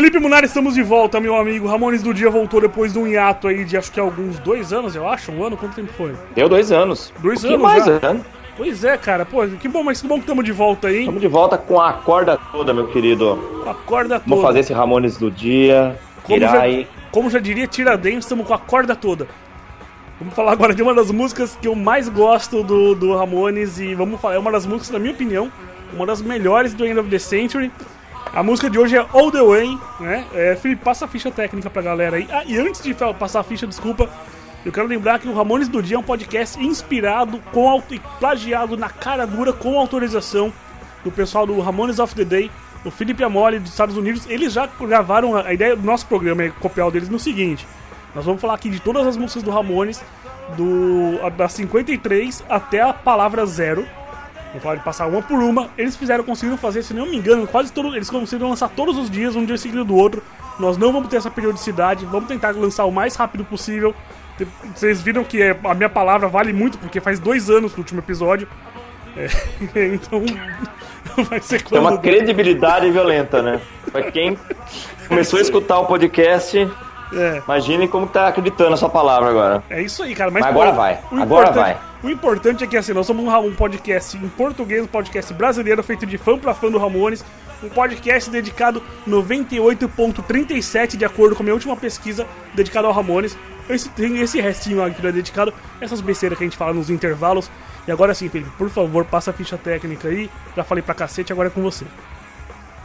Felipe Munari, estamos de volta, meu amigo. Ramones do Dia voltou depois de um hiato aí de acho que alguns dois anos, eu acho. Um ano? Quanto tempo foi? Deu dois anos. Dois um anos mais, já. né? Pois é, cara. Pô, que bom, mas que bom que estamos de volta aí. Estamos de volta com a corda toda, meu querido. Com a corda toda. Vamos fazer esse Ramones do dia. Como já, como já diria Tiradentes, estamos com a corda toda. Vamos falar agora de uma das músicas que eu mais gosto do, do Ramones e vamos falar, é uma das músicas, na minha opinião, uma das melhores do End of the Century. A música de hoje é All the Way, né? É, Felipe, passa a ficha técnica pra galera aí. Ah, e antes de passar a ficha, desculpa, eu quero lembrar que o Ramones do Dia é um podcast inspirado com e plagiado na cara dura com autorização do pessoal do Ramones of the Day, o Felipe Amoli dos Estados Unidos. Eles já gravaram a, ideia do nosso programa é copiar o deles no seguinte: nós vamos falar aqui de todas as músicas do Ramones, do da 53 até a palavra zero. Vamos falar de passar uma por uma. Eles fizeram, conseguiram fazer, se não me engano, quase todos. Eles conseguiram lançar todos os dias, um dia seguido do outro. Nós não vamos ter essa periodicidade, vamos tentar lançar o mais rápido possível. Vocês viram que é- a minha palavra vale muito, porque faz dois anos do último episódio. É, então vai ser Tem uma quando. credibilidade violenta, né? Pra quem começou a escutar o podcast, É. imagine como tá acreditando sua palavra agora. É isso aí, cara. Mas, Mas agora pô, vai, agora vai. O importante é que assim, nós somos um, um podcast em português, um podcast brasileiro feito de fã pra fã do Ramones. Um podcast dedicado 98,37 de acordo com a minha última pesquisa, dedicado ao Ramones. Esse, tem esse restinho aqui que é dedicado essas besteiras que a gente fala nos intervalos. E agora sim, Felipe, por favor, passa a ficha técnica aí. Já falei pra cacete, agora é com você.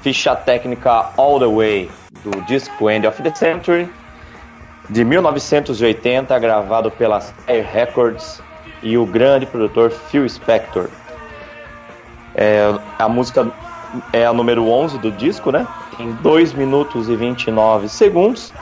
Ficha técnica All the Way, do disco End of the Century, de 1980, gravado pela Sire Records e o grande produtor Phil Spector. É, a música é a número 11 do disco, né? Tem 2 minutos e 29 segundos.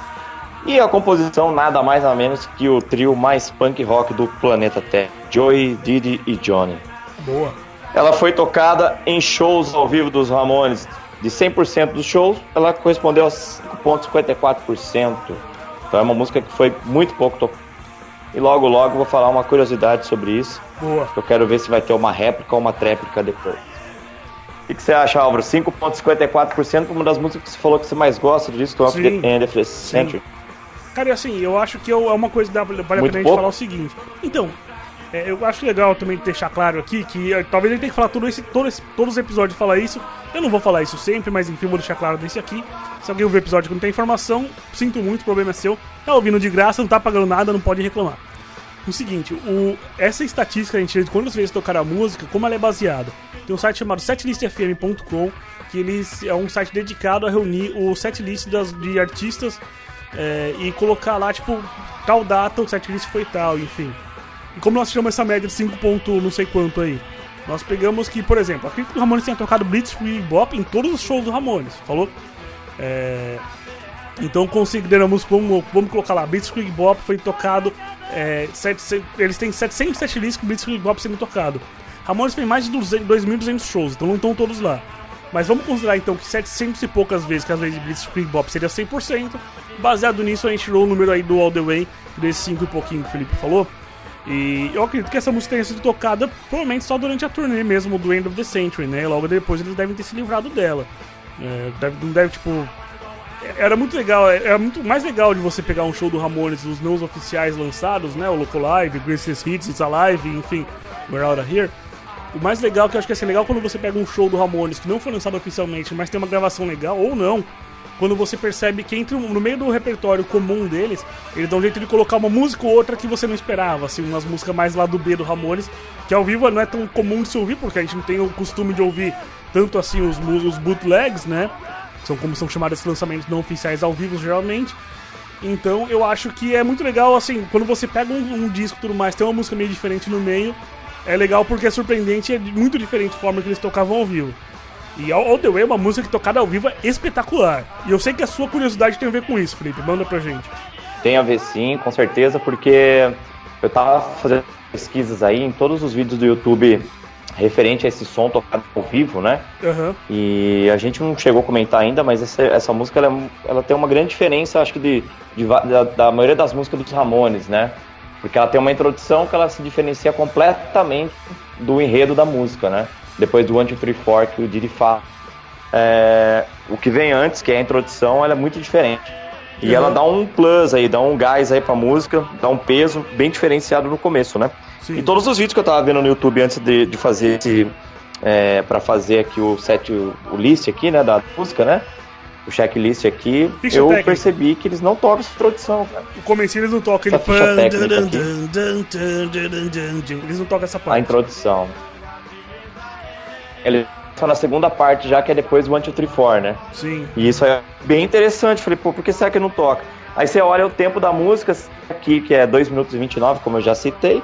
E a composição nada mais nada menos que o trio mais punk rock do planeta Terra, Joey, Didi e Johnny. Boa. Ela foi tocada em shows ao vivo dos Ramones. De 100% dos shows, ela correspondeu a 5,54%. Então é uma música que foi muito pouco tocada. E logo, logo vou falar uma curiosidade sobre isso. Boa. Eu quero ver se vai ter uma réplica ou uma tréplica depois. O que, você acha, Álvaro? 5,54% uma das músicas que você falou que você mais gosta do disco of Sim. the End of the Century. Cara, e assim, eu acho que eu- é uma coisa que dá- vale a pena a gente falar o seguinte. Então, é, eu acho legal também deixar claro aqui que é, talvez a gente tenha que falar todo esse, todo esse- todos os episódios falar isso. Eu não vou falar isso sempre, mas enfim, vou deixar claro desse aqui. Se alguém ouvir o episódio que não tem informação, sinto muito, o problema é seu. Tá ouvindo de graça, não tá pagando nada, não pode reclamar. O seguinte, o, essa estatística a gente tira de quantas vezes tocar a música, como ela é baseada? Tem um site chamado setlistfm.com, que eles é um site dedicado a reunir o setlist de artistas é, e colocar lá, tipo, tal data o setlist foi tal, enfim. E como nós tiramos essa média de 5 ponto não sei quanto aí? Nós pegamos que, por exemplo, acredito que o Ramones tenha tocado Blitzkrieg Bop em todos os shows do Ramones, falou? É, então consideramos como, vamos colocar lá, Blitzkrieg Bop foi tocado, é, sete- eles têm 700 setlists com Blitzkrieg Bop sendo tocado. Ramones fez mais de 200 2.200 shows, então não estão todos lá. Mas vamos considerar então que 700 e poucas vezes que às vezes Blitzkrieg Bop seria 100%. Baseado nisso, a gente tirou o número aí do All The Way, desses 5 e pouquinho que o Felipe falou. E eu acredito que essa música tenha sido tocada provavelmente só durante a turnê mesmo do End of the Century, né? Logo depois eles devem ter se livrado dela. É, deve, não deve, tipo. Era muito legal, era muito mais legal de você pegar um show do Ramones, os não oficiais lançados, né? O Loco Live, Greatest Hits, It's Alive, enfim, We're Out Here. O mais legal que eu acho que ia ser legal quando você pega um show do Ramones que não foi lançado oficialmente, mas tem uma gravação legal, ou não, quando você percebe que entre no meio do repertório comum deles, eles dão um jeito de colocar uma música ou outra que você não esperava, assim, umas músicas mais lá do B do Ramones, que ao vivo não é tão comum de se ouvir, porque a gente não tem o costume de ouvir tanto assim os, os bootlegs, né? São como são chamados lançamentos não oficiais ao vivo geralmente. Então eu acho que é muito legal, assim, quando você pega um, um disco e tudo mais, tem uma música meio diferente no meio, é legal porque é surpreendente e é muito diferente a forma que eles tocavam ao vivo. E All, The Way é uma música que tocada ao vivo é espetacular. E eu sei que a sua curiosidade tem a ver com isso, Felipe. Manda pra gente. Tem a ver sim, com certeza, porque eu tava fazendo pesquisas aí em todos os vídeos do YouTube referente a esse som tocado ao vivo, né? Aham. E a gente não chegou a comentar ainda, mas essa, essa música ela, é- ela tem uma grande diferença, acho que de, de da, da maioria das músicas dos Ramones, né? Porque ela tem uma introdução que ela se diferencia completamente do enredo da música, né? Depois do One, Two, Three, Four que o Didi fala. é, o que vem antes, que é a introdução, ela é muito diferente. E Uhum. ela dá um plus aí, dá um gás aí pra música, dá um peso bem diferenciado no começo, né? Sim. E todos os vídeos que eu tava vendo no YouTube antes de, de fazer esse. É, para fazer aqui o set, o, o list aqui, né, da música, né? O checklist aqui, Ficha eu técnica. percebi que eles não tocam essa introdução, cara. O comecinho eles não tocam pan, dan. Eles não tocam essa A parte. introdução. Ele só na segunda parte já, que é depois do 1, 2, 3, 4, né? Sim. E isso é bem interessante. Falei, pô, por que será que não toca? Aí você olha o tempo da música aqui, que é 2 minutos e 29, como eu já citei.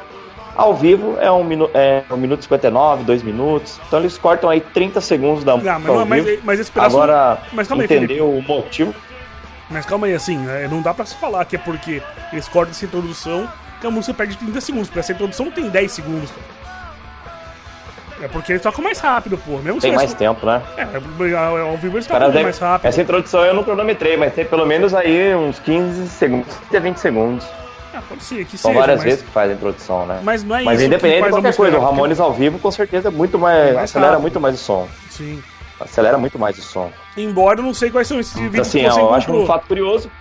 Ao vivo é 1 um minu é um minuto e 59, 2 minutos. Então eles cortam aí 30 segundos da música. Ah, mas, não, ao mas, vivo. mas esse pedaço. Agora, mas calma aí, entender o motivo. Mas calma aí, assim, é, não dá pra se falar que é porque eles cortam essa introdução que a música perde 30 segundos, porque essa introdução tem 10 segundos, cara. É porque eles tocam mais rápido, pô. Mesmo Tem mais tempo, né? É, ao vivo eles tocam mais rápido. Essa introdução eu não cronometrei, mas tem pelo menos aí uns 15 segundos, 15 a 20 segundos. Ah, pode ser, que São seja, várias mas, vezes que faz a introdução, né? mas não é Mas independente de qualquer coisa, o Ramones ao vivo com certeza é muito mais. Mais acelera rápido. muito mais o som. Sim. Acelera muito mais o som. Embora eu não sei quais são esses vídeos Assim, que você eu acho encontrou. um fato curioso.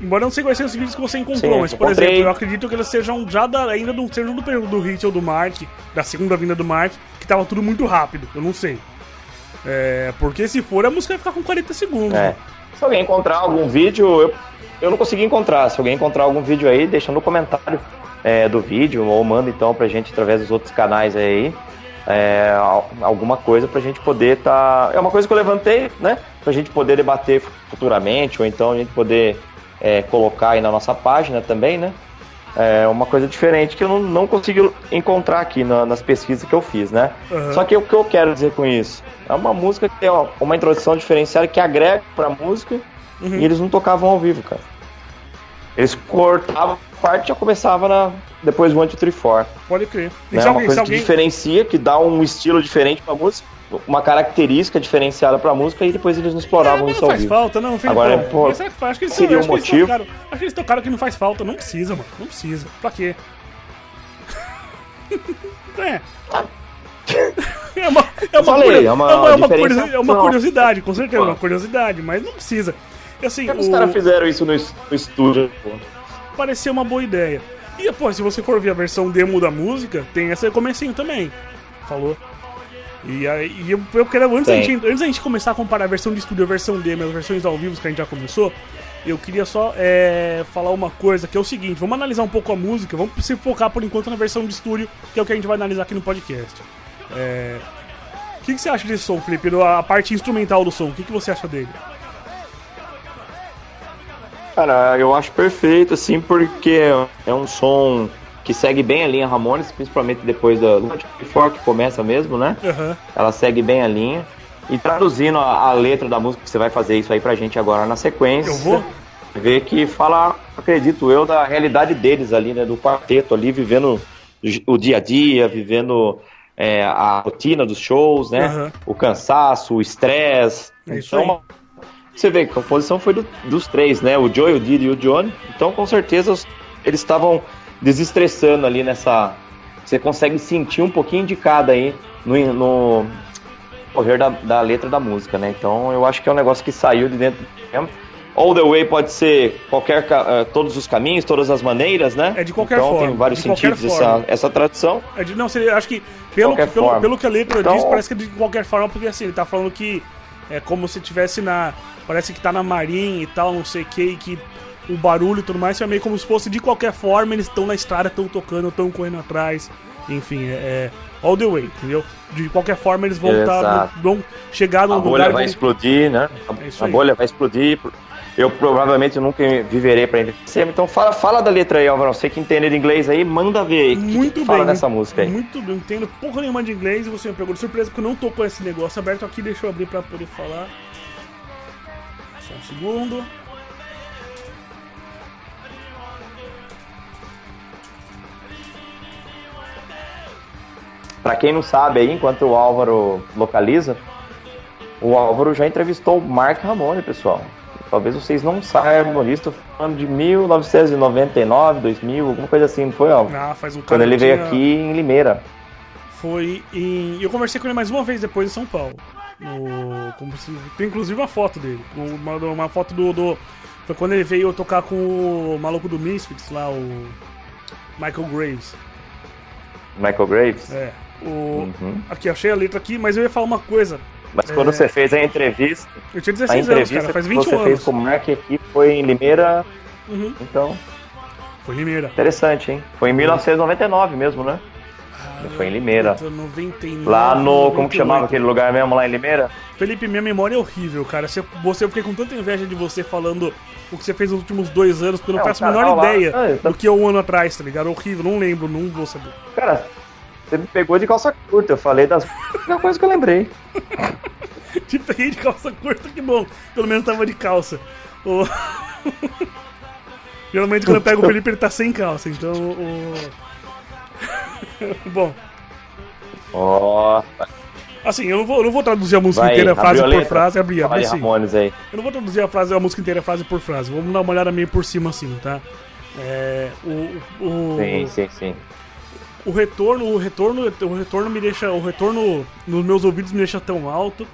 Embora eu não sei quais são os vídeos que você encontrou, Sim, mas, por encontrei. exemplo, eu acredito que eles sejam já da, ainda não sejam do período do Hit ou do Mark, da segunda vinda do Mark, que tava tudo muito rápido, eu não sei. É, porque se for, a música vai ficar com 40 segundos. É. né? Se alguém encontrar algum vídeo, eu, eu não consegui encontrar. Se alguém encontrar algum vídeo aí, deixa no comentário é, do vídeo, ou manda então pra gente através dos outros canais aí. é, al- alguma coisa pra gente poder tá. É uma coisa que eu levantei, né? Pra gente poder debater futuramente, ou então a gente poder é, colocar aí na nossa página também, né? É uma coisa diferente que eu não, não consegui encontrar aqui na- nas pesquisas que eu fiz, né? Aham. Só que o que eu quero dizer com isso? É uma música que tem ó, uma introdução diferenciada que agrega pra música Uhum. e eles não tocavam ao vivo, cara. Eles cortavam a parte e já começava na, depois do 1, 2, 3, 4. Pode crer. Né? É uma alguém, coisa que alguém, diferencia, que dá um estilo diferente pra música, uma característica diferenciada pra música e depois eles não exploravam mas isso não ao faz vivo. falta, não, Felipão. Agora, pô, que faz? Acho que eles, seria acho um que eles motivo? tocaram, acho que eles tocaram que não faz falta. Não precisa, mano. Não precisa. Pra quê? é. É uma, é uma, falei, é uma é uma- é uma diferença- curiosi- é uma não. curiosidade, com certeza, é uma curiosidade, mas não precisa. Assim, Por que os o- caras fizeram isso no estúdio? pô? parecia uma boa ideia. E, pô, se você for ver a versão demo da música, tem esse comecinho também. Falou. E aí, e eu, eu quero, antes da, gente, antes da gente começar a comparar a versão de estúdio e a versão demo as versões ao vivo que a gente já começou, eu queria só é, falar uma coisa, que é o seguinte, vamos analisar um pouco a música, vamos se focar por enquanto na versão de estúdio, que é o que a gente vai analisar aqui no podcast. É, O que, que você acha desse som, Felipe? A parte instrumental do som, o que, que você acha dele? Cara, eu acho perfeito, assim, porque é um som que segue bem a linha Ramones, principalmente depois da do For que começa mesmo, né? Aham. Ela segue bem a linha. E traduzindo a, a letra da música, você vai fazer isso aí pra gente agora na sequência. Eu vou? Ver que fala, acredito eu, da realidade deles ali, né? Do quarteto ali, vivendo o dia a dia, vivendo é, a rotina dos shows, né? Aham. O cansaço, o estresse. É isso Então, aí. você vê que a composição foi do- dos três, né? O Joey, o Didi e o Johnny. Então, com certeza, eles estavam desestressando ali nessa. Você consegue sentir um pouquinho de cada aí no, no correr da, da letra da música, né? Então, eu acho que é um negócio que saiu de dentro do tema. All the way pode ser qualquer, eh, todos os caminhos, todas as maneiras, né? É de qualquer então, forma, tem vários sentidos essa, essa tradução. É de- não, seria, acho que pelo, qualquer pelo, pelo que a letra Então- diz, parece que é de qualquer forma, porque assim, ele tá falando que é como se tivesse na. Parece que tá na marinha e tal, não sei o que, e que o barulho e tudo mais é meio como se fosse de qualquer forma, eles estão na estrada, estão tocando, estão correndo atrás. Enfim, é, é all the way, entendeu? De qualquer forma, eles vão, tá, vão chegar num A lugar. bolha e vai vão- explodir, né? É isso A, bolha vai explodir. Eu provavelmente nunca viverei para envelhecer. Então fala, fala da letra aí, Álvaro. Você que entende de inglês aí, manda ver aí. que Muito que bem. fala muito- dessa música aí. Muito bem, entendo porra nenhuma de inglês e você me pegou de surpresa porque eu não tô com esse negócio aberto aqui, deixa eu abrir pra poder falar. Só um segundo. Pra quem não sabe aí, enquanto o Álvaro localiza, o Álvaro já entrevistou o Mark Ramone, pessoal. Talvez vocês não saibam disso, falando de 1999, 2000, alguma coisa assim, não foi, Álvaro? Ah, faz um Quando ele veio aqui em Limeira. Foi em. Eu conversei com ele mais uma vez depois em São Paulo. No, tem inclusive uma foto dele. Uma, uma foto do, do. Foi quando ele veio tocar com o maluco do Misfits lá, o. Michael Graves. Michael Graves? É. O, uhum. Aqui, achei a letra aqui, mas eu ia falar uma coisa. Mas quando é... você fez a entrevista. Eu tinha 16 anos, cara, faz 21 você anos. Você fez com o Mark aqui, foi em Limeira. Uhum. Então. Foi em Limeira. Interessante, hein? Foi em 1999 mesmo, né? Ah, foi em Limeira. 99, lá no. 98. Como que chamava aquele lugar mesmo lá em Limeira? Felipe, minha memória é horrível, cara. Você, você, eu fiquei com tanta inveja de você falando o que você fez nos últimos dois anos, porque eu não faço a menor ideia lá, ah, do que é um ano atrás, tá ligado? Horrível, não lembro, não vou saber. Cara, você me pegou de calça curta, eu falei das uma coisa que eu lembrei. Te peguei de calça curta, que bom. Pelo menos tava de calça. O... Geralmente quando eu pego o Felipe ele tá sem calça, então o. bom. Ó. Oh. Assim, eu não vou, eu não vou traduzir a música Vai, inteira frase por frase, abrir, abrir assim. Ramones aí. Eu não vou traduzir a frase, a música inteira frase por frase. Vamos dar uma olhada meio por cima assim, tá? É, o, o, sim, sim, sim o retorno, o retorno, o retorno me deixa, o retorno nos meus ouvidos me deixa tão alto.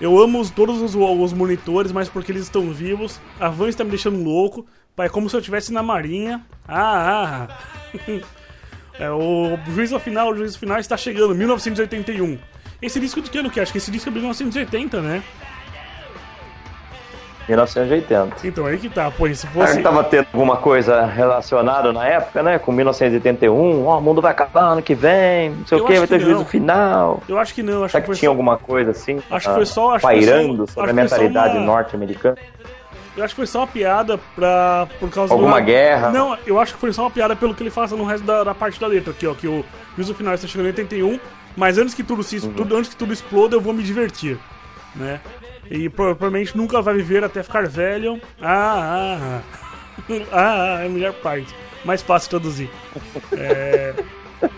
Eu amo todos os, os monitores, mas porque eles estão vivos. A van está me deixando louco. É como se eu estivesse na marinha. Ah, ah. é, o juízo final, o juízo final está chegando, 1981. Esse disco de que ano que é? Acho que esse disco é de 1980, né? 1980. Então, aí que tá, pô, se fosse... Será tava tendo alguma coisa relacionada na época, né? Com 1981, ó, oh, o mundo vai acabar ano que vem, não sei eu o que, vai ter não. juízo final. Eu acho que não, acho Será que, que tinha só... alguma coisa assim? Acho que foi só... Acho pairando só, sobre a mentalidade uma... norte-americana? Eu acho que foi só uma piada pra. Por causa Alguma do... guerra? Não, eu acho que foi só uma piada pelo que ele faz no resto da, da parte da letra aqui, ó. Que o juízo final está chegando em 81, mas antes que tudo se uhum. tudo, antes que tudo exploda, eu vou me divertir. Né? E provavelmente nunca vai viver até ficar velho. Ah, ah, ah. ah, ah é melhor parte. Mais fácil de traduzir. É...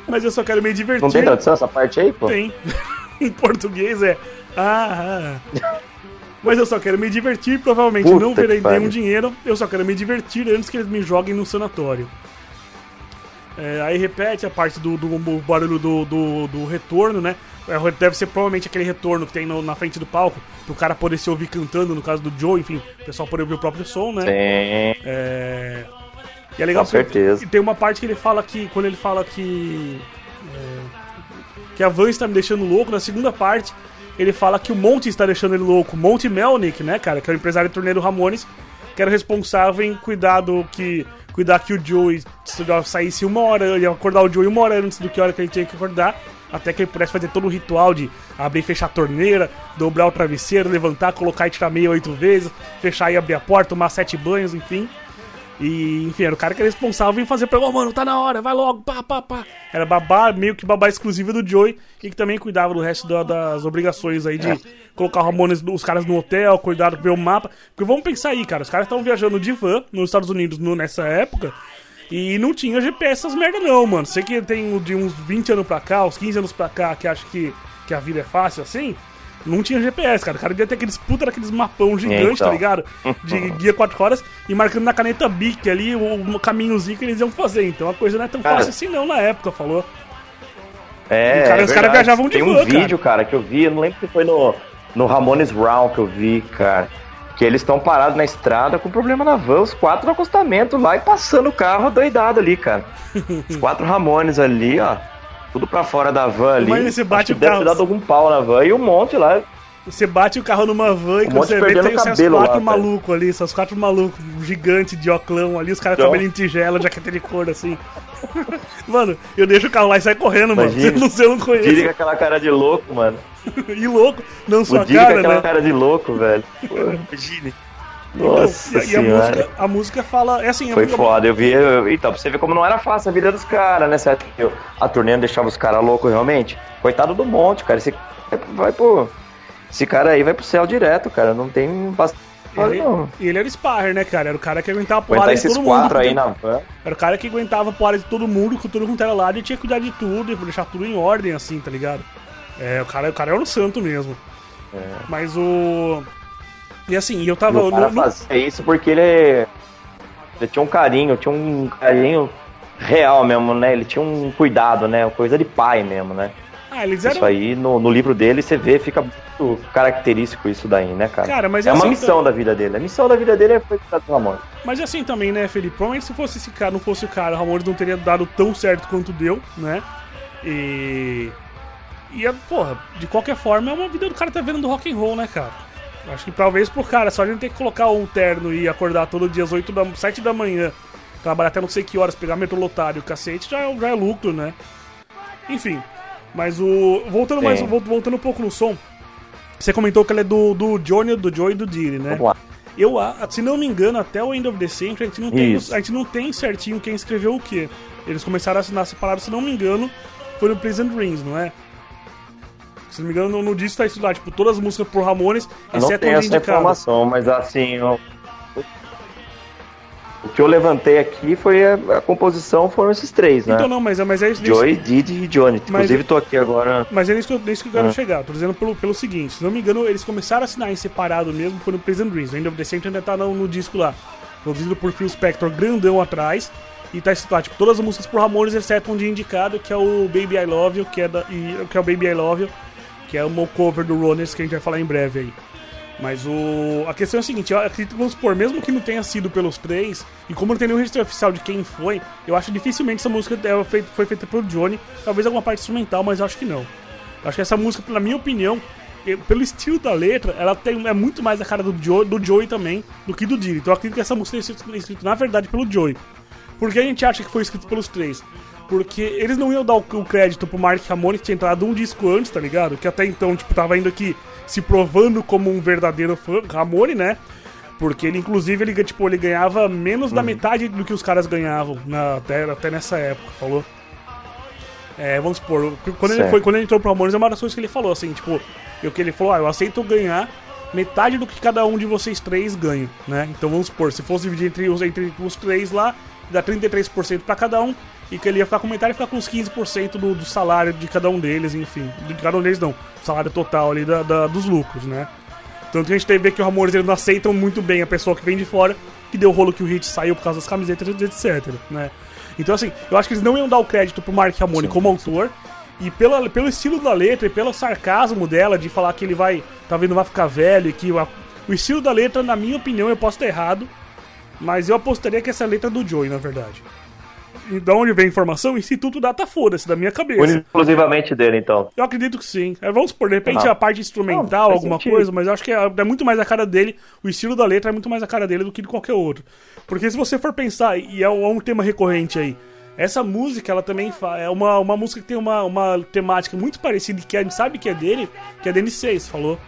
Mas eu só quero me divertir. Não tem tradução essa parte aí, pô? Tem. em português é. Ah, ah. Mas eu só quero me divertir, provavelmente Puta não verei nenhum dinheiro. Eu só quero me divertir antes que eles me joguem no sanatório. É, aí repete a parte do, do, do barulho do, do, do, retorno, né? É, deve ser provavelmente aquele retorno que tem no, na frente do palco, pro cara poder se ouvir cantando, no caso do Joe, enfim, o pessoal poder ouvir o próprio som, né? Sim. É... E é legal Com certeza. E tem uma parte que ele fala que. Quando ele fala que. É, que a Van está me deixando louco, na segunda parte, ele fala que o Monte está deixando ele louco. Monte Melnick, né, cara? Que é o empresário do Ramones, que era responsável em cuidar do que cuidar que o Joey saísse uma hora, ia acordar o Joey uma hora antes do que a hora que ele tinha que acordar, até que ele pudesse fazer todo o ritual de abrir e fechar a torneira, dobrar o travesseiro, levantar, colocar e tirar meia oito vezes, fechar e abrir a porta, tomar sete banhos, enfim. E, enfim, era o cara que era responsável em fazer pra, oh, mano, tá na hora, vai logo, pá, pá, pá. Era babá, meio que babá exclusiva do Joey, e que também cuidava do resto da, das obrigações aí de é. colocar Ramones, os caras no hotel, cuidar, ver o mapa. Porque vamos pensar aí, cara, os caras estavam viajando de van nos Estados Unidos no, nessa época, e não tinha GPS essas merda não, mano. Sei que tem de uns 20 anos pra cá, uns 15 anos pra cá, que acha que, que a vida é fácil assim não tinha GPS, cara. O cara devia ter aqueles puta daqueles mapão gigantes, tá então. tá ligado? De guia 4 horas e marcando na caneta Bic ali o, o caminhozinho que eles iam fazer. Então a coisa não é tão cara, fácil assim não na época, falou. É, cara, é os caras viajavam de Tem um vídeo, cara. que eu vi, eu não lembro se foi no, no Ramones Round que eu vi, cara. Que eles estão parados na estrada com problema na van, os quatro no acostamento lá e passando o carro doidado ali, cara. Os quatro Ramones ali, ó tudo pra fora da van ali. Mas você bate o. Deve ter dado algum pau na van e um monte lá. Você bate o carro numa van e quando você vê, tem esses quatro malucos ali, esses quatro malucos gigantes de oclão ali, os caras então... cabelo em tigela, jaqueta de couro assim. mano, eu deixo o carro lá e sai correndo, Imagine, mano. Não sei, eu não conheço. Diri com aquela cara de louco, mano. e louco, não sua cara, com aquela né? cara de louco, velho. Imagine. Nossa então, e, e a, música, a música fala. É assim, Foi foda, eu vi. Eu, então, pra você ver como não era fácil a vida dos caras, né? Certo? A turnê não deixava os caras loucos realmente. Coitado do monte, cara. Esse vai pro. Esse cara aí vai pro céu direto, cara. Não tem ele, e ele era o Sparrer, né, cara? Era o cara que aguentava a porrada de todo mundo. quatro aí na van. Era o cara que aguentava a porrada de todo mundo, com tudo quanto era lado e tinha que cuidar de tudo e deixar tudo em ordem, assim, tá ligado? É, o cara, o cara era um santo mesmo. É. Mas o. E assim, eu tava. E o cara no, fazia isso porque ele, ele tinha um carinho, tinha um carinho real mesmo, né? Ele tinha um cuidado, né? Uma coisa de pai mesmo, né? Ah, eles Isso eram. aí, no, no livro dele, você vê, fica muito característico isso daí, né, cara? Cara, mas é uma assim, missão da vida dele. A missão da vida dele é foi cuidar do Ramones. Mas assim também, né, Felipe? Provavelmente se fosse esse cara, não fosse o cara, o Ramones não teria dado tão certo quanto deu, né? E. E, é, porra, de qualquer forma, é uma vida do cara tá vendo do rock and roll, né, cara? Acho que talvez pro cara, só a gente ter que colocar um terno e acordar todo dia às 8 da, 7 da manhã, trabalhar até não sei que horas, pegar metrô lotado e o cacete, já, é- já é lucro, né? Enfim. Mas o. Voltando mais. Sim. vol- Voltando um pouco no som. Você comentou que ele é do, do Johnny, do Joey e do Diddy, né? Vamos lá. Eu, se não me engano, até o End of the Century, a gente não tem, Isso. a gente não tem certinho quem escreveu o quê. Eles começaram a assinar separado, se não me engano, foi no Pleasant Dreams, não é? Se não me engano, no, no disco tá isso lá, tipo, todas as músicas por Ramones, Eu não tenho onde essa informação, mas assim, que eu levantei aqui foi a, a composição foram esses três, né? Então não, mas, é- mas é isso. Joey, Didi e Johnny. Mas- Inclusive, tô aqui agora. Mas é nisso que eu, que eu quero Ah. chegar. Tô dizendo pelo, pelo seguinte: se não me engano, eles começaram a assinar em separado mesmo, foi no Pleasant Dreams. O End of the Century ainda tá no, no disco lá. Produzido por Phil Spector, grandão atrás. E tá escrito lá, tipo, todas as músicas por Ramones, exceto um dia indicado, que é o Baby I Love You, que é, da, e, que é o Baby I Love You, que é uma cover do Runners, que a gente vai falar em breve aí. Mas o. A questão é a seguinte, eu acredito que, vamos supor, mesmo que não tenha sido pelos três, e como não tem nenhum registro oficial de quem foi, eu acho dificilmente essa música é, foi, feita pelo Johnny, talvez alguma parte instrumental, mas eu acho que não. Eu acho que essa música, na minha opinião, eh, pelo estilo da letra, ela tem, é muito mais a cara do, Joe, do Joey também do que do Diddy. Então eu acredito que essa música sido escrita, na verdade, pelo Joey. Por que a gente acha que foi escrito pelos três? Porque eles não iam dar o, crédito pro Mark Ramone que tinha entrado um disco antes, tá ligado? Que até então, tipo, tava indo aqui se provando como um verdadeiro fã, Ramone, né? Porque ele, inclusive, ele, tipo, ele ganhava menos da metade do que os caras ganhavam na, até, até nessa época, falou? É, vamos supor, quando ele, foi, quando ele entrou pro Ramones, é uma das coisas que ele falou, assim, tipo, eu, que ele falou, ah, eu aceito ganhar metade do que cada um de vocês três ganha, né? Então vamos supor, se fosse dividir entre os, entre os três lá, dá 33% pra cada um, e que ele ia ficar com metade e ficar com uns 15% do, do salário de cada um deles, enfim. De cada um deles não, o salário total ali da, da- dos lucros, né? Tanto que a gente teve que os Ramones eles não aceitam muito bem a pessoa que vem de fora, que deu rolo que o Hit saiu por causa das camisetas, etc, né? Então assim, eu acho que eles não iam dar o crédito pro Mark Ramone como autor, e pela, pelo estilo da letra e pelo sarcasmo dela de falar que ele vai, talvez não vai ficar velho e que o, o estilo da letra, na minha opinião, eu posso estar errado, mas eu apostaria que essa letra é do Joey, na verdade. E da onde vem a informação? Instituto Data foda-se, da minha cabeça. Exclusivamente dele, então. Eu acredito que sim. É, vamos supor, de repente a parte instrumental, Não, alguma sentido. coisa, mas eu acho que é, é muito mais a cara dele. O estilo da letra é muito mais a cara dele do que de qualquer outro. Porque se você for pensar, e é um, é tema recorrente aí, essa música, ela também é uma, uma música que tem uma, uma temática muito parecida, que a gente sabe que é dele, que é Dennis 6, falou.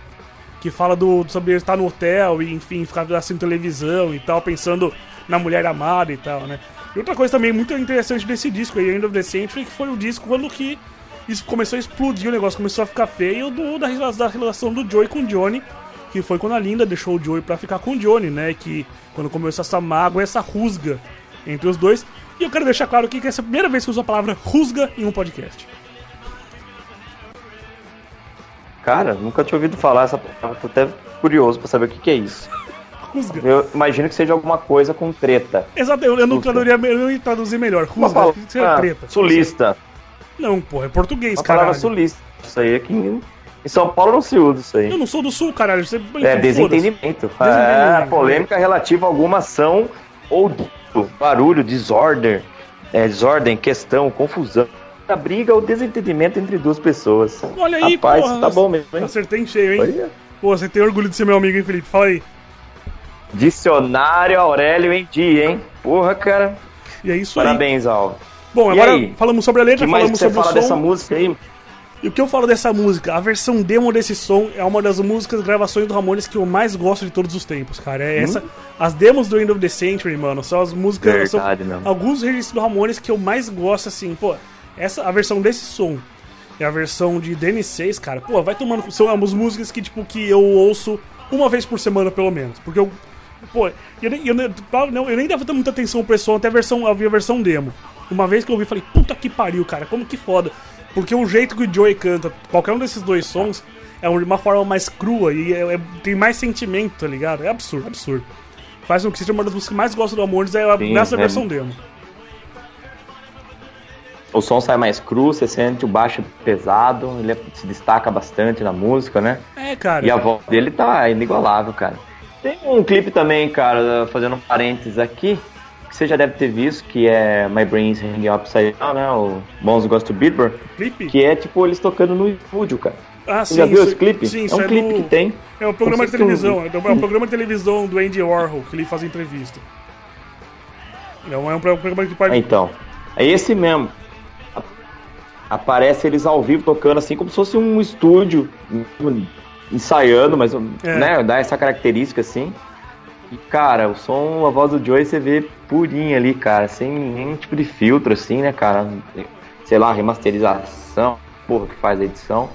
Que fala do, sobre ele estar no hotel e, enfim, ficar assistindo televisão e tal, pensando na mulher amada e tal, né? E outra coisa também muito interessante desse disco aí, of the Century, que foi o disco quando que isso começou a explodir, o negócio começou a ficar feio do, da, da relação do Joey com o Johnny, que foi quando a Linda deixou o Joey pra ficar com o Johnny, né? Que quando começou essa mágoa, essa rusga entre os dois. E eu quero deixar claro aqui que essa é a primeira vez que eu uso a palavra rusga em um podcast. Cara, nunca tinha ouvido falar essa palavra. Tô até curioso pra saber o que, que é isso. Rusga. Eu imagino que seja alguma coisa com treta. Exato, eu, eu não traduziria, eu ia traduzir melhor. Rusga, palavra é treta. sulista. Não, porra, é português, Uma palavra sulista. Isso aí aqui em em São Paulo não se usa isso aí. Eu não sou do sul, caralho. Você, É desentendimento. Desentendimento. É, polêmica relativa a alguma ação ou barulho, desordem, é, desordem, questão, confusão. A briga ou desentendimento entre duas pessoas. Olha aí, Rapaz, porra. tá bom mesmo, hein? Acertei em cheio, hein? Olha. Pô, você tem orgulho de ser meu amigo, hein, Felipe? Fala aí. Dicionário Aurélio em dia, hein? Porra, cara. E é isso aí. Parabéns, Alvo. Bom, E agora aí? falamos sobre a letra, que falamos sobre fala o som. dessa música aí? E o que eu falo dessa música? A versão demo desse som é uma das músicas, gravações do Ramones que eu mais gosto de todos os tempos, cara. É essa. As demos do End of the Century, mano, são as músicas. São Verdade, mesmo. alguns registros do Ramones que eu mais gosto, assim, pô. Essa, a versão desse som e a versão de DN6, cara, pô, vai tomando. São as músicas que, tipo, que eu ouço uma vez por semana, pelo menos. Porque eu. Pô, eu, nem- eu, nem- não, eu nem dava muita atenção pro som até a versão, eu vi a versão demo. Uma vez que eu ouvi, falei, puta que pariu, cara, como que foda. Porque o jeito que o Joey canta, qualquer um desses dois sons, é uma forma mais crua e é- é- tem mais sentimento, tá ligado? É absurdo, absurdo. Faz com que seja uma das músicas que mais gosto do Amores, é a- Sim, nessa é. versão demo. O som sai mais cru, você sente o baixo pesado, ele é- se destaca bastante na música, né? É, cara. E a voz dele tá inigualável, cara. Tem um clipe também, cara, fazendo um parênteses aqui, que você já deve ter visto, que é My Brain's Hanging Upside Down, né? O Bons Gosto Bieber, Clipe? que é tipo eles tocando no estúdio, cara. Ah, Você já viu isso- esse clipe? Sim, é um é clipe no- que tem. É um programa de televisão. tu- É um programa de televisão do Andy Warhol, que ele faz entrevista. Não é um programa que. Então, é esse mesmo. Aparece eles ao vivo tocando assim como se fosse um estúdio ensaiando, mas É. né, dá essa característica assim. E cara, o som, a voz do Joey você vê purinha ali, cara, sem nenhum tipo de filtro assim, né, cara? Sei lá, remasterização, porra que faz a edição.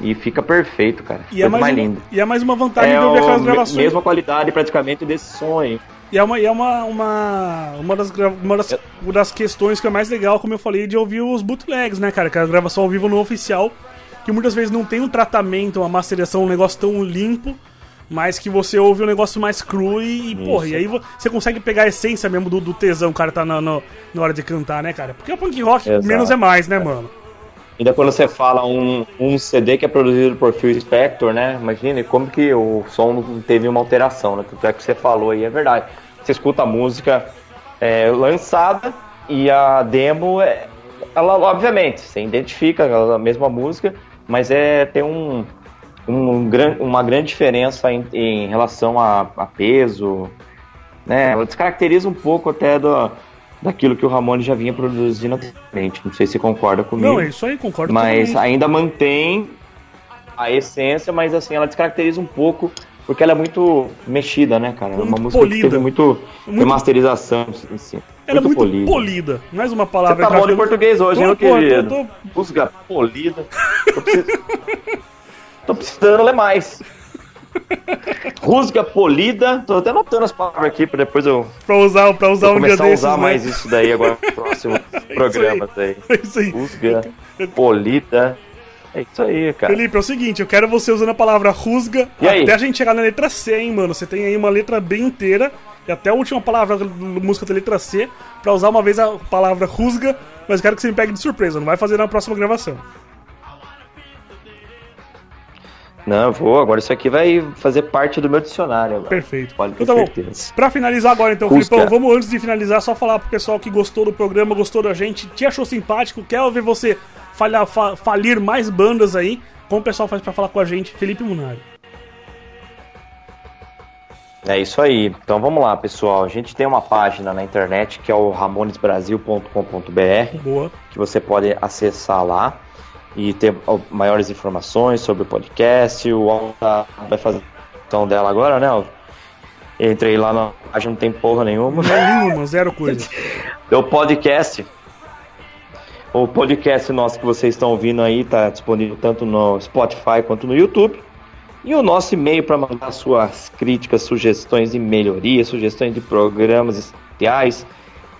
E fica perfeito, cara. E é, mais mais linda. e é mais uma vantagem É de ouvir aquelas a gravações. mesma qualidade praticamente desse som aí. E é uma, e é uma, uma, uma, das, uma, das, uma das questões que é mais legal, como eu falei, de ouvir os bootlegs, né, cara? Que é a gravação ao vivo no oficial, que muitas vezes não tem um tratamento, uma masterização, um negócio tão limpo, mas que você ouve um negócio mais cru e, e porra, e aí vo- você consegue pegar a essência mesmo do, do tesão que o cara tá na, na, na hora de cantar, né, cara? Porque o punk rock, Exato. menos é mais, né, mano? Ainda quando você fala um, um CD que é produzido por Phil Spector, né? Imagine como que o som teve uma alteração, né? Tanto é que você falou aí, é verdade. Você escuta a música é, lançada e a demo, é, ela obviamente, você identifica a mesma música, mas é tem um, um, gran- uma grande diferença em, em relação a, a peso, né? Ela descaracteriza um pouco até do, daquilo que o Ramone já vinha produzindo anteriormente. Não sei se concorda comigo. Não, é isso aí, concordo Mas totalmente. ainda mantém a essência, mas assim, ela descaracteriza um pouco, porque ela é muito mexida, né, cara? É uma Muito música polida. que teve muito, Muito- remasterização em si. Ela é muito polida. polida. Mais uma Você palavra tá que eu bom de português hoje, hein, querido? tô- Música polida. Tô, precis- tô precisando ler mais. Rusga polida. Tô até anotando as palavras aqui pra depois eu, Pra usar, pra usar um dia começar a desses, usar né? mais isso daí agora nos próximos programas aí. É isso aí. Rusga polida. É isso aí, cara. Felipe, é o seguinte, eu quero você usando a palavra rusga E aí? até a gente chegar na letra C, hein, mano. Você tem aí uma letra bem inteira e até a última palavra da música da letra C pra usar uma vez a palavra rusga, mas eu quero que você me pegue de surpresa, não vai fazer na próxima gravação. Não, vou. Agora isso aqui vai fazer parte do meu dicionário agora. Perfeito. Pode Então tá bom. Pra finalizar agora, então, Rusga. Filipão, vamos antes de finalizar, só falar pro pessoal que gostou do programa, gostou da gente, te achou simpático, quer ver você falhar, fa- falir mais bandas aí, como o pessoal faz pra falar com a gente, Felipe Munari. É isso aí. Então vamos lá, pessoal. A gente tem uma página na internet que é o ramonesbrasil.com.br Boa. que você pode acessar lá e ter maiores informações sobre o podcast. O Alta vai fazer a então dela agora, né? Alta? Entrei lá na página, não tem porra nenhuma. É nenhuma, zero coisa. O podcast. O podcast nosso que vocês estão ouvindo aí está disponível tanto no Spotify quanto no YouTube. E o nosso e-mail para mandar suas críticas, sugestões de melhoria, sugestões de programas especiais.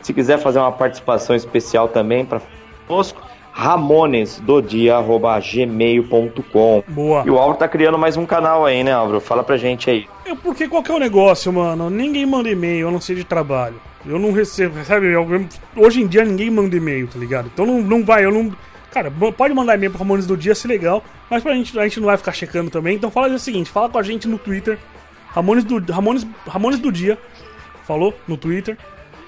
Se quiser fazer uma participação especial também para conosco, ramonesdodia.gmail.com. Boa. E o Álvaro tá criando mais um canal aí, né, Álvaro? Fala pra gente aí. É porque qual que é o negócio, mano? Ninguém manda e-mail, a não ser de trabalho. Eu não recebo, sabe? hoje em dia ninguém manda e-mail, tá ligado? Então não, não vai, eu não. Cara, pode mandar e-mail pro Ramones do Dia, se legal, mas pra gente, a gente não vai ficar checando também. Então fala o seguinte, fala com a gente no Twitter, Ramones do, Ramones, Ramones do Dia, falou? No Twitter.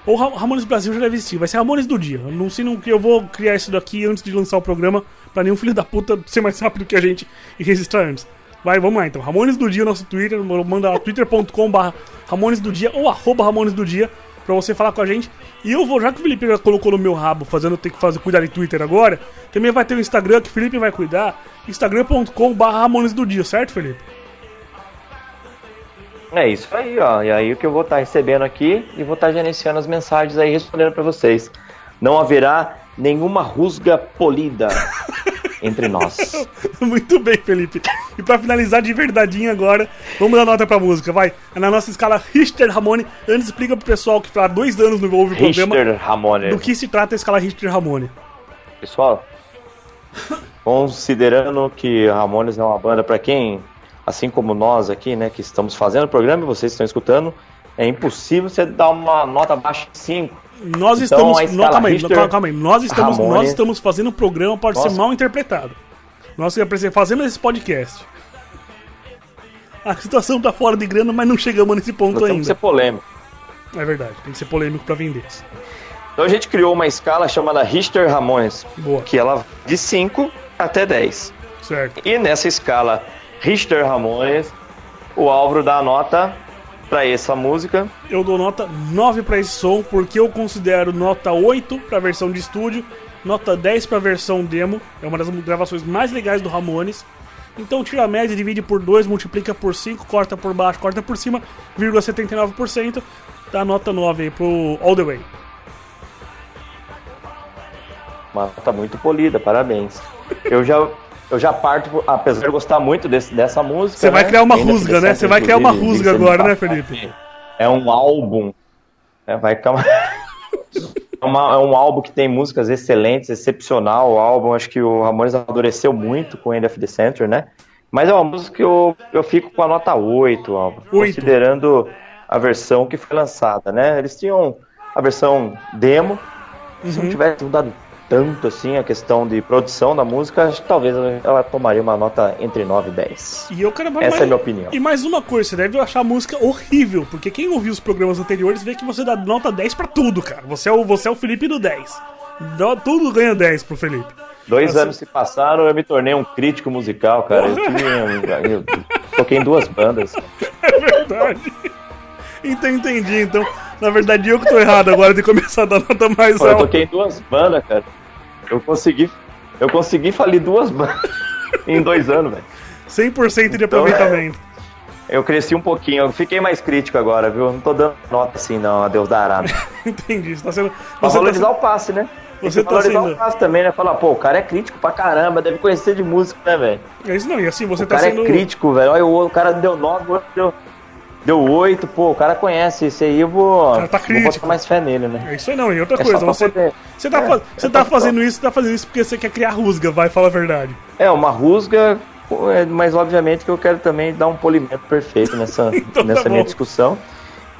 Ou Ra- Ramones Brasil já deve existir, vai ser Ramones do Dia. Eu não sei no que eu vou criar isso daqui antes de lançar o programa, pra nenhum filho da puta ser mais rápido que a gente e registrar antes. Vai, vamos lá então. Ramones do Dia, nosso Twitter, manda lá twitter.com.br Ramones do Dia ou arroba Ramones do Dia pra você falar com a gente. E eu vou, já que o Felipe já colocou no meu rabo, fazendo ter que fazer, cuidar de Twitter agora, também vai ter o Instagram que o Felipe vai cuidar, instagram.com.br Ramones do Dia, certo, Felipe? É isso aí, ó. E aí o que eu vou estar recebendo aqui e vou estar gerenciando as mensagens aí respondendo pra vocês. Não haverá nenhuma rusga polida entre nós. Muito bem, Felipe. E pra finalizar de verdadeinho agora, vamos dar nota pra música, vai. É na nossa escala Richter Ramone. Antes explica pro pessoal que há dois anos não ouve o programa Richter Ramone. do que se trata a escala Richter Ramone. Pessoal, considerando que Ramones é uma banda pra quem, assim como nós aqui, né, que estamos fazendo o programa e vocês estão escutando, é impossível você dar uma nota abaixo de 5. Nós Então, estamos. Não, escala calma aí, Richter, calma, aí. Nós estamos, nós estamos fazendo um programa, pode ser Nossa. mal interpretado. Nós fazendo esse podcast. A situação tá fora de grana, mas não chegamos nesse ponto Nós temos que ser ainda. polêmico. É verdade, tem que ser polêmico pra vender. Então a gente criou uma escala chamada Richter Ramones, Boa, que ela vai de 5 até 10. certo. E nessa escala Richter Ramones, o Álvaro dá a nota pra essa música. Eu dou nota 9 pra esse som, porque eu considero nota 8 pra versão de estúdio, nota 10 pra versão demo. É uma das gravações mais legais do Ramones. Então tira a média, divide por 2, multiplica por 5, corta por baixo, corta por cima, vírgula 79%. Dá nota 9 aí pro All The Way. Uma nota muito polida, parabéns. Eu já, eu já parto, apesar de gostar muito desse, dessa música. Você vai né? criar uma Ainda rusga, né? Você vai criar uma rusga agora, né, Felipe? É um álbum. né? Vai ficar uma... é, uma- é um álbum que tem músicas excelentes, excepcional. O álbum, acho que o Ramones amadureceu muito com End of the Center, né? Mas é uma música que eu, eu fico com a nota 8, álbum, Oito. considerando a versão que foi lançada, né? Eles tinham a versão demo. Se Uhum. não tivesse mudado tanto assim a questão de produção da música, acho que talvez ela- tomaria uma nota entre 9 e 10. E eu quero mais, Essa é a minha opinião. E mais uma coisa, você deve achar a música horrível, porque quem ouviu os programas anteriores vê que você dá nota 10 pra tudo, cara. Você é o, você é o Felipe do 10. Dá- Tudo ganha 10 pro Felipe. Dois Nossa. anos se passaram, eu me tornei um crítico musical, cara. Eu, tive eu toquei em duas bandas. É verdade. Então entendi, então. Na verdade eu que tô errado agora de começar a dar nota mais Pô, eu alta. toquei em duas bandas, cara. Eu consegui, eu consegui falir duas bandas em dois anos, velho. 100% de Então, aproveitamento. Eu cresci um pouquinho, eu fiquei mais crítico agora, viu? Não tô dando nota assim, não, a Deus dará. Entendi. Você tá sendo. Pra Você tá valorizar sendo- o passe, né? Tem Você tá valorizar sendo- o passe também, né? Falar, pô, o cara é crítico pra caramba, deve conhecer de música, né, velho? É isso não, e assim, você O tá cara sendo. é crítico, velho. Olha, o o cara deu 9, o outro deu, deu 8, pô, o cara conhece isso aí, eu vou, cara tá vou botar mais fé nele, né? É isso aí não, e outra É coisa, pra você, poder- você tá, é, fa- você é tá fazendo isso, você tá fazendo isso porque você quer criar rusga, vai, fala a verdade. É, uma rusga, é, mas obviamente que eu quero também dar um polimento perfeito nessa, Então tá nessa minha discussão.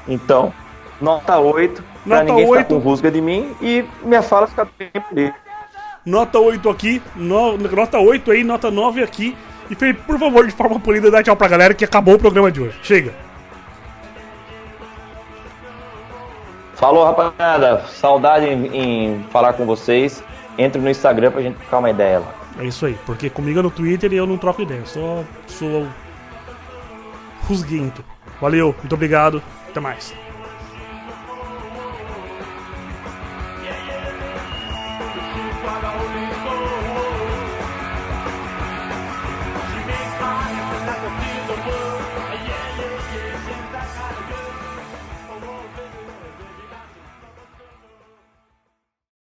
Então, nota 8, pra Nota ninguém 8. ficar com rusga de mim e minha fala fica bem aí. Nota 8 aqui, no- nota 8 aí, nota 9 aqui. E Felipe, por favor, de forma polida, dá tchau pra galera que acabou o programa de hoje. Chega. Falou, rapaziada. Saudade em, em falar com vocês. Entre no Instagram pra gente trocar uma ideia lá. É isso aí, porque comigo é no Twitter eu não troco ideia, só sou rusguento. Valeu, muito obrigado, até mais.